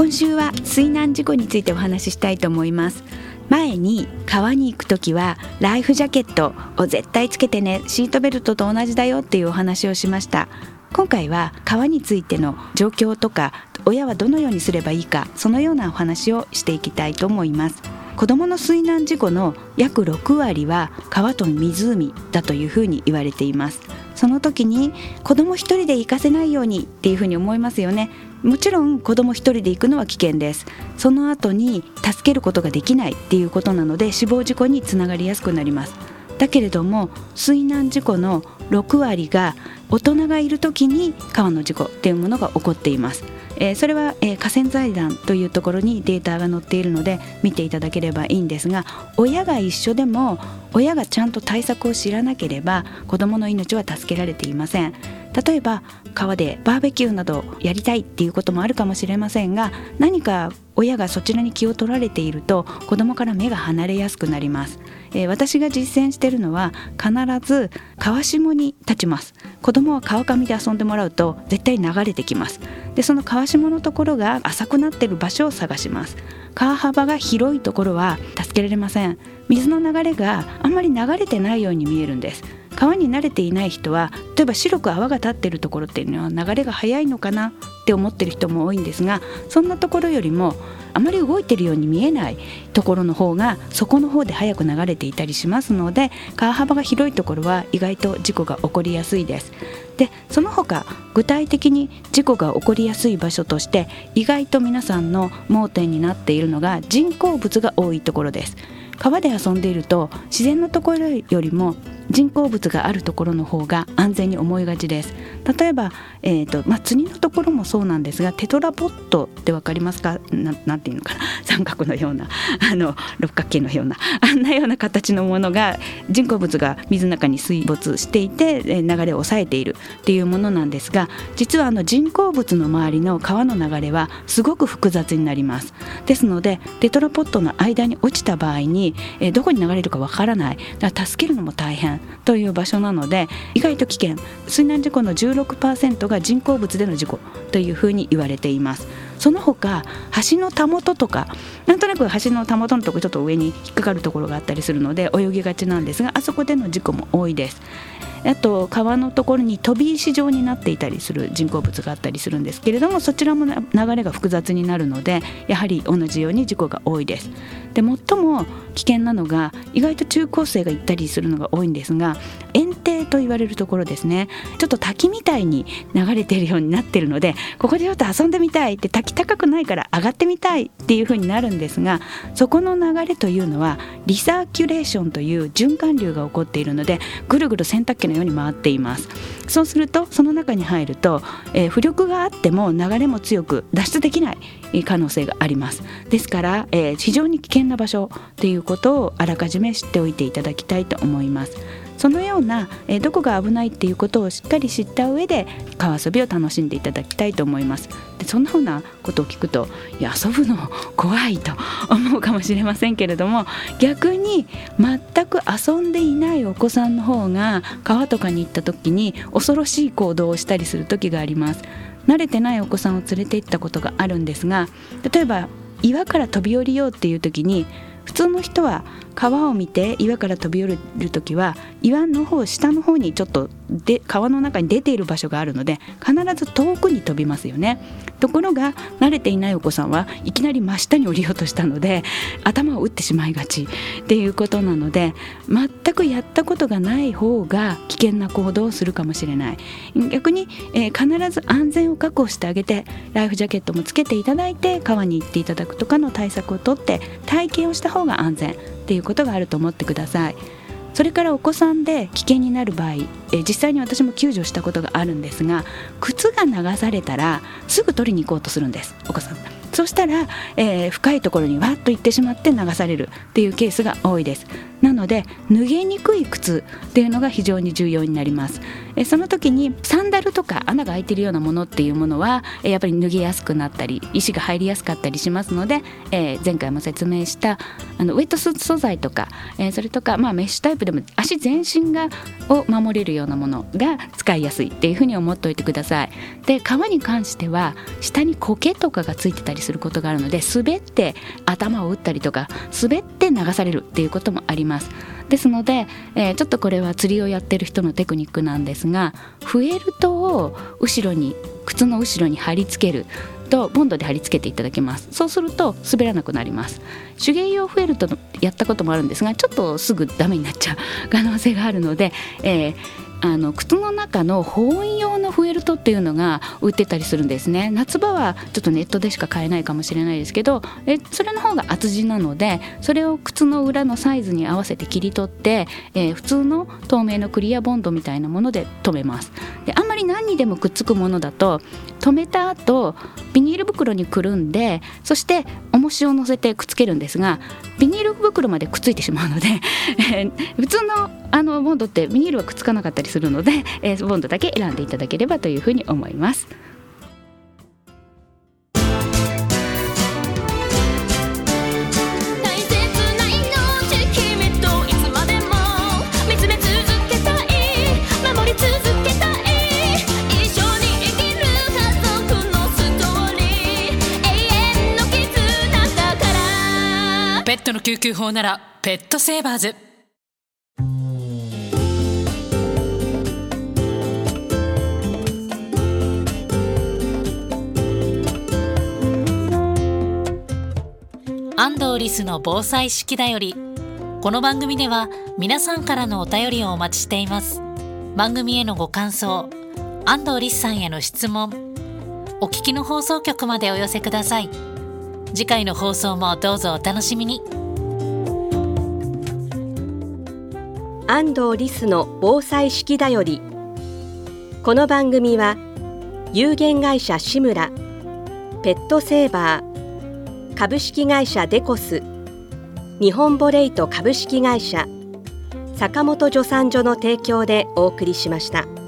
今週は水難事故についてお話ししたいと思います。前に川に行く時はライフジャケットを絶対つけてねシートベルトと同じだよっていうお話をしました。今回は川についての状況とか親はどのようにすればいいかそのようなお話をしていきたいと思います。子どもの水難事故の約6割は川と湖だというふうに言われています。その時に子供一人で行かせないようにっていうふうに思いますよね。もちろん子供一人で行くのは危険です。その後に助けることができないっていうことなので死亡事故につながりやすくなります。だけれども水難事故の6割が大人がいる時に川の事故っていうものが起こっています、えー、それは、えー、河川財団というところにデータが載っているので見ていただければいいんですが親が一緒でも親がちゃんと対策を知らなければ子どもの命は助けられていません。例えば川でバーベキューなどやりたいっていうこともあるかもしれませんが何か親がそちらに気を取られていると子供から目が離れやすくなります、えー、私が実践しているのは必ず川下に立ちます。子供は川上で遊んでもらうと絶対流れてきます。でその川下のところが浅くなっている場所を探します。川幅が広いところは助けられません。水の流れがあんまり流れてないように見えるんです。川に慣れていない人は例えば白く泡が立ってるところっていうのは流れが速いのかなって思ってる人も多いんですがそんなところよりもあまり動いてるように見えないところの方が底の方で速く流れていたりしますので川幅が広いところは意外と事故が起こりやすいです。でその他具体的に事故が起こりやすい場所として意外と皆さんの盲点になっているのが人工物が多いところです。川で遊んでいると自然のところよりも人工物があるところの方が安全に思いがちです。例えば、えーとまあ、釣りのところもそうなんですがテトラポットって分かりますか？ななんていうのかな？三角のようなあの六角形のような あんなような形のものが人工物が水の中に水没していて流れを抑えているっていうものなんですが実はあの人工物の周りの川の流れはすごく複雑になります。ですのでテトラポットの間に落ちた場合に、え、どこに流れるかわからない。だから助けるのも大変。という場所なので意外と危険。水難事故の16%が人工物での事故というふうに言われています。その他橋のたもととかなんとなく橋のたもとのとこちょっと上に引っかかるところがあったりするので泳ぎがちなんですがあそこでの事故も多いです。あと川のところに飛び石状になっていたりする人工物があったりするんですけれどもそちらも流れが複雑になるのでやはり同じように事故が多いです。で最も危険なのが意外と中高生が行ったりするのが多いんですがと言われるところですね。ちょっと滝みたいに流れてるようになってるのでここでちょっと遊んでみたいって滝高くないから上がってみたいっていう風になるんですがそこの流れというのはリサーキュレーションという循環流が起こっているのでぐるぐる洗濯機のように回っています。そうするとその中に入ると、えー、浮力があっても流れも強く脱出できない可能性があります。ですから、えー、非常に危険な場所ということをあらかじめ知っておいていただきたいと思います。そのような、えー、どこが危ないっていうことをしっかり知った上で川遊びを楽しんでいただきたいと思います。でそんなふうなことを聞くといや遊ぶの怖いと思うかもしれませんけれども逆に全く遊んでいないお子さんの方が川とかに行った時に恐ろしい行動をしたりする時があります。慣れてないお子さんを連れて行ったことがあるんですが例えば岩から飛び降りようっていう時に普通の人は川を見て岩から飛び降りる時は岩の方下の方にちょっとで川の中に出ている場所があるので必ず遠くに飛びますよね。ところが慣れていないお子さんはいきなり真下に降りようとしたので頭を打ってしまいがちっていうことなので全くやったことがない方が危険な行動をするかもしれない。逆に、えー、必ず安全を確保してあげてライフジャケットもつけていただいて川に行っていただくとかの対策をとって体験をした方が安全っていうことがあると思ってください。それからお子さんで危険になる場合、え実際に私も救助したことがあるんですが靴が流されたらすぐ取りに行こうとするんですお子さんそしたら、えー、深いところにわっと行ってしまって流されるっていうケースが多いですなので脱げにくい靴っていうのが非常に重要になります。えその時にサンダルとか穴が開いてるようなものっていうものはやっぱり脱げやすくなったり石が入りやすかったりしますので、えー、前回も説明したあのウェットスーツ素材とか、えー、それとか、まあ、メッシュタイプでも足全身がを守れるようなものが使いやすいっていうふうに思っておいてください。で革に関しては下に苔とかがついてたりすることがあるので滑って頭を打ったりとか滑って流されるっていうこともあります。ですので、えー、ちょっとこれは釣りをやってる人のテクニックなんですがフェルトを後ろに靴の後ろに貼り付ける。とボンドで貼り付けていただけます。そうすると滑らなくなります。手芸用フェルトやったこともあるんですがちょっとすぐダメになっちゃう可能性があるので、えーあの靴の中の保温用のフェルトっていうのが売ってたりするんですね。夏場はちょっとネットでしか買えないかもしれないですけどえそれの方が厚地なのでそれを靴の裏のサイズに合わせて切り取って、えー、普通の透明のクリアボンドみたいなもので留めます。で何にでもくっつくものだと留めた後ビニール袋にくるんでそして重しを乗せてくっつけるんですがビニール袋までくっついてしまうので 普通のあのボンドってビニールはくっつかなかったりするので、えー、ボンドだけ選んでいただければというふうに思います。ペットの救急法ならペットセーバーズ。安藤リスの防災式だよりこの番組では皆さんからのお便りをお待ちしています。番組へのご感想安藤リスさんへの質問お聞きの放送局までお寄せください。次回の放送もどうぞお楽しみに安藤リスの防災式だよりこの番組は有限会社志村ペットセーバー株式会社デコス日本ボレイト株式会社坂本助産所の提供でお送りしました。